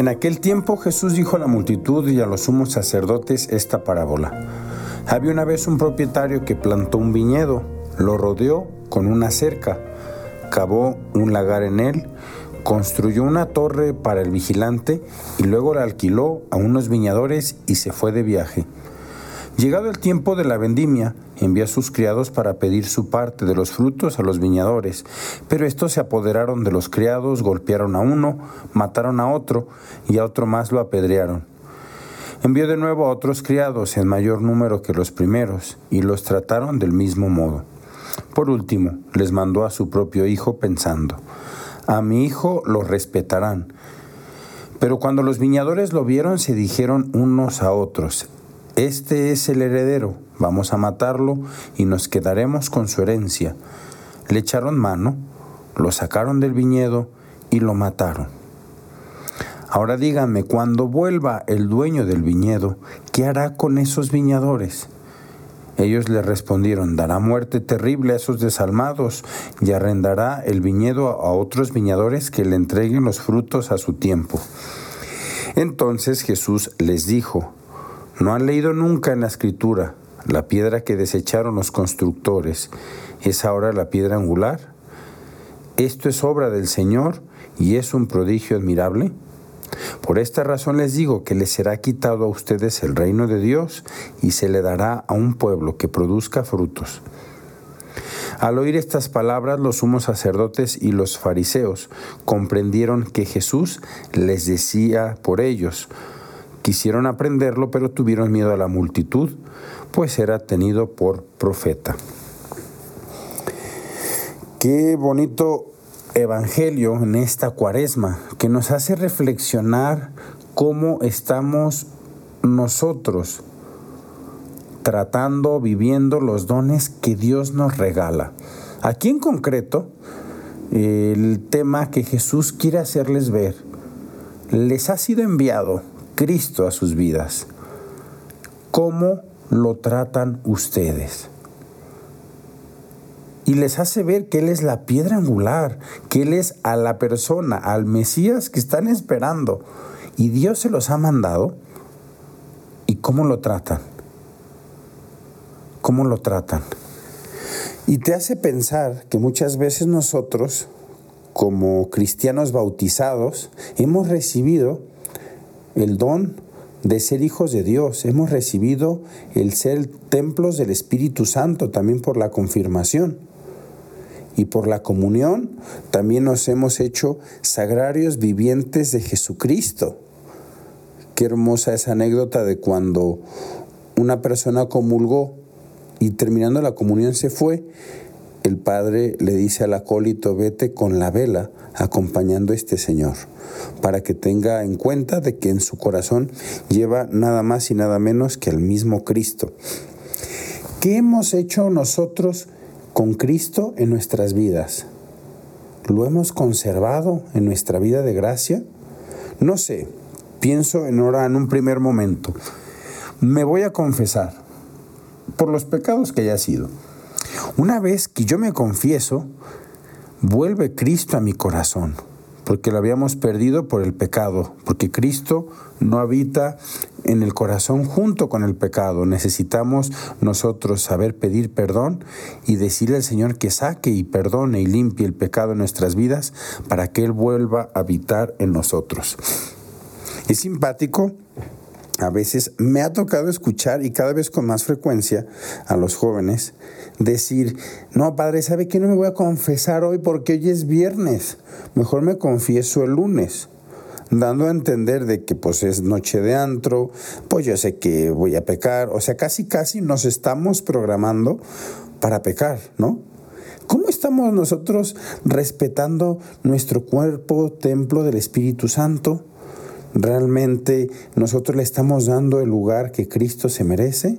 En aquel tiempo Jesús dijo a la multitud y a los sumos sacerdotes esta parábola. Había una vez un propietario que plantó un viñedo, lo rodeó con una cerca, cavó un lagar en él, construyó una torre para el vigilante y luego la alquiló a unos viñadores y se fue de viaje. Llegado el tiempo de la vendimia, envió a sus criados para pedir su parte de los frutos a los viñadores, pero estos se apoderaron de los criados, golpearon a uno, mataron a otro y a otro más lo apedrearon. Envió de nuevo a otros criados en mayor número que los primeros y los trataron del mismo modo. Por último, les mandó a su propio hijo pensando, a mi hijo lo respetarán. Pero cuando los viñadores lo vieron, se dijeron unos a otros, este es el heredero, vamos a matarlo y nos quedaremos con su herencia. Le echaron mano, lo sacaron del viñedo y lo mataron. Ahora díganme, cuando vuelva el dueño del viñedo, ¿qué hará con esos viñadores? Ellos le respondieron, dará muerte terrible a esos desalmados y arrendará el viñedo a otros viñadores que le entreguen los frutos a su tiempo. Entonces Jesús les dijo, ¿No han leído nunca en la escritura la piedra que desecharon los constructores es ahora la piedra angular? Esto es obra del Señor y es un prodigio admirable. Por esta razón les digo que les será quitado a ustedes el reino de Dios y se le dará a un pueblo que produzca frutos. Al oír estas palabras, los sumos sacerdotes y los fariseos comprendieron que Jesús les decía por ellos, Quisieron aprenderlo, pero tuvieron miedo a la multitud, pues era tenido por profeta. Qué bonito evangelio en esta cuaresma que nos hace reflexionar cómo estamos nosotros tratando, viviendo los dones que Dios nos regala. Aquí en concreto, el tema que Jesús quiere hacerles ver, les ha sido enviado Cristo a sus vidas. ¿Cómo lo tratan ustedes? Y les hace ver que Él es la piedra angular, que Él es a la persona, al Mesías que están esperando. Y Dios se los ha mandado. ¿Y cómo lo tratan? ¿Cómo lo tratan? Y te hace pensar que muchas veces nosotros, como cristianos bautizados, hemos recibido el don de ser hijos de Dios. Hemos recibido el ser templos del Espíritu Santo también por la confirmación. Y por la comunión también nos hemos hecho sagrarios vivientes de Jesucristo. Qué hermosa esa anécdota de cuando una persona comulgó y terminando la comunión se fue, el padre le dice al acólito, vete con la vela acompañando a este Señor para que tenga en cuenta de que en su corazón lleva nada más y nada menos que al mismo Cristo. ¿Qué hemos hecho nosotros con Cristo en nuestras vidas? ¿Lo hemos conservado en nuestra vida de gracia? No sé, pienso en ahora en un primer momento. Me voy a confesar por los pecados que haya sido. Una vez que yo me confieso, vuelve Cristo a mi corazón porque lo habíamos perdido por el pecado, porque Cristo no habita en el corazón junto con el pecado. Necesitamos nosotros saber pedir perdón y decirle al Señor que saque y perdone y limpie el pecado en nuestras vidas para que Él vuelva a habitar en nosotros. Es simpático a veces me ha tocado escuchar y cada vez con más frecuencia a los jóvenes decir, no, padre, ¿sabe que no me voy a confesar hoy porque hoy es viernes? Mejor me confieso el lunes dando a entender de que pues es noche de antro, pues yo sé que voy a pecar, o sea, casi casi nos estamos programando para pecar, ¿no? ¿Cómo estamos nosotros respetando nuestro cuerpo, templo del Espíritu Santo? ¿Realmente nosotros le estamos dando el lugar que Cristo se merece?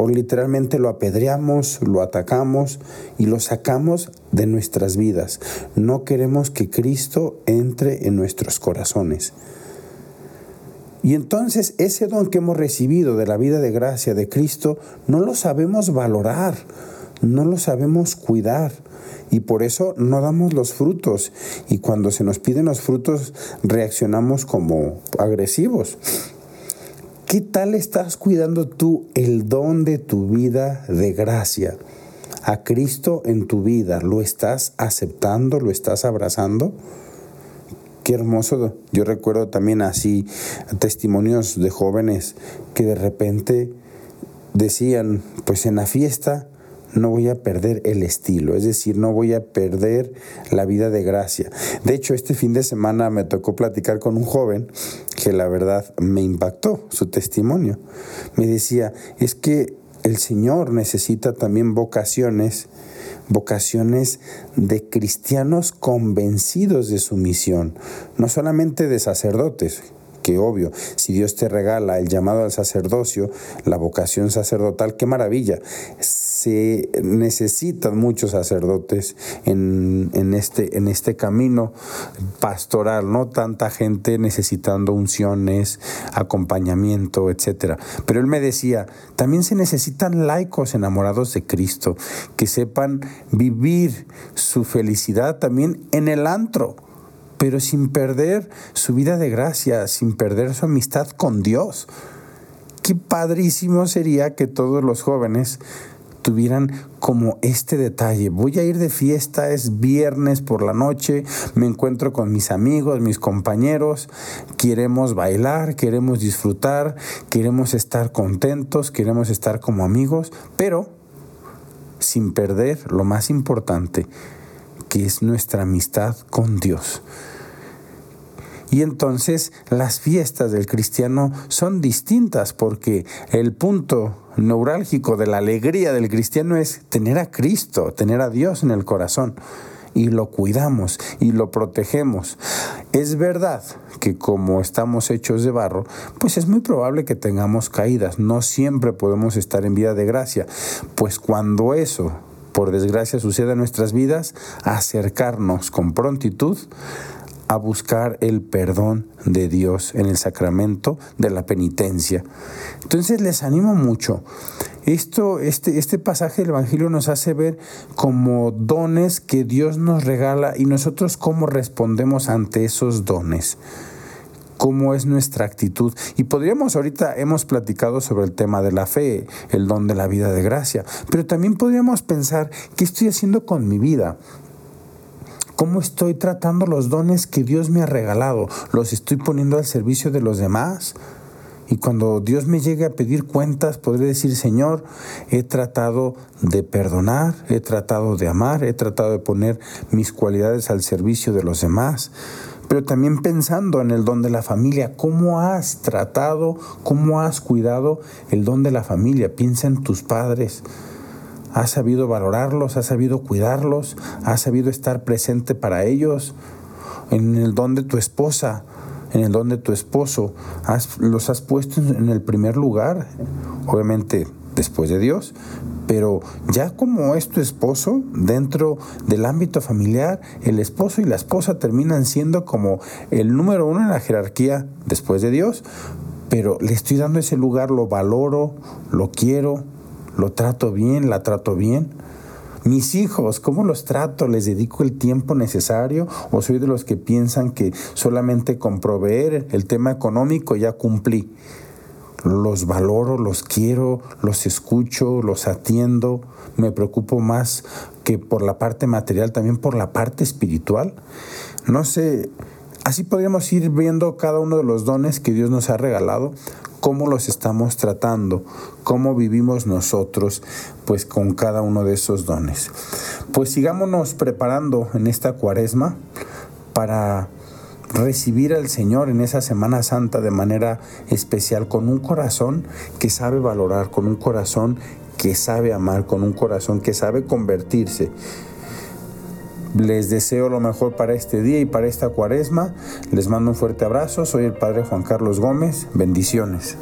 ¿O literalmente lo apedreamos, lo atacamos y lo sacamos de nuestras vidas? No queremos que Cristo entre en nuestros corazones. Y entonces ese don que hemos recibido de la vida de gracia de Cristo no lo sabemos valorar. no lo sabemos cuidar y por eso no damos los frutos y cuando se nos piden los frutos reaccionamos como agresivos. ¿Qué tal estás cuidando tú el don de tu vida de gracia? A Cristo en tu vida, ¿lo estás aceptando? ¿Lo estás abrazando? Qué hermoso. Yo recuerdo también así testimonios de jóvenes que de repente decían, pues en la fiesta no voy a perder el estilo, es decir, no voy a perder la vida de gracia. De hecho, este fin de semana me tocó platicar con un joven que la verdad me impactó su testimonio. Me decía, es que el Señor necesita también vocaciones, vocaciones de cristianos convencidos de su misión, no solamente de sacerdotes, que obvio, si Dios te regala el llamado al sacerdocio, la vocación sacerdotal, qué maravilla. Se necesitan muchos sacerdotes en, este, en este camino pastoral, no tanta gente necesitando unciones, acompañamiento, etcétera. Pero él me decía, también se necesitan laicos enamorados de Cristo, que sepan vivir su felicidad también en el antro pero sin perder su vida de gracia, sin perder su amistad con Dios. Qué padrísimo sería que todos los jóvenes tuvieran como este detalle. Voy a ir de fiesta, es viernes por la noche, me encuentro con mis amigos, mis compañeros, queremos bailar, queremos disfrutar, queremos estar contentos, queremos estar como amigos, pero sin perder lo más importante, que es nuestra amistad con Dios. Y entonces las fiestas del cristiano son distintas porque el punto neurálgico de la alegría del cristiano es tener a Cristo, tener a Dios en el corazón. Y lo cuidamos y lo protegemos. Es verdad que como estamos hechos de barro, pues es muy probable que tengamos caídas. No siempre podemos estar en vida de gracia. Pues cuando eso por desgracia suceda en nuestras vidas, acercarnos con prontitud a buscar el perdón de Dios en el sacramento de la penitencia. Entonces les animo mucho. Esto, este, este pasaje del Evangelio nos hace ver como dones que Dios nos regala y nosotros cómo respondemos ante esos dones cómo es nuestra actitud. Y podríamos, ahorita hemos platicado sobre el tema de la fe, el don de la vida de gracia, pero también podríamos pensar, ¿qué estoy haciendo con mi vida? ¿Cómo estoy tratando los dones que Dios me ha regalado? ¿Los estoy poniendo al servicio de los demás? Y cuando Dios me llegue a pedir cuentas, podré decir, Señor, he tratado de perdonar, he tratado de amar, he tratado de poner mis cualidades al servicio de los demás. Pero también pensando en el don de la familia, ¿cómo has tratado, cómo has cuidado el don de la familia? Piensa en tus padres, has sabido valorarlos, has sabido cuidarlos, has sabido estar presente para ellos, en el don de tu esposa, en el don de tu esposo, los has puesto en el primer lugar, obviamente después de Dios, pero ya como es tu esposo, dentro del ámbito familiar, el esposo y la esposa terminan siendo como el número uno en la jerarquía después de Dios, pero le estoy dando ese lugar, lo valoro, lo quiero, ¿Lo trato bien? ¿La trato bien? Mis hijos, ¿cómo los trato? ¿Les dedico el tiempo necesario? ¿O soy de los que piensan que solamente con proveer el tema económico ya cumplí? Los valoro, los quiero, los escucho, los atiendo. Me preocupo más que por la parte material, también por la parte espiritual. No sé, así podríamos ir viendo cada uno de los dones que Dios nos ha regalado cómo los estamos tratando, cómo vivimos nosotros pues con cada uno de esos dones. Pues sigámonos preparando en esta cuaresma para recibir al Señor en esa Semana Santa de manera especial con un corazón que sabe valorar, con un corazón que sabe amar, con un corazón que sabe convertirse. Les deseo lo mejor para este día y para esta cuaresma. Les mando un fuerte abrazo. Soy el Padre Juan Carlos Gómez. Bendiciones.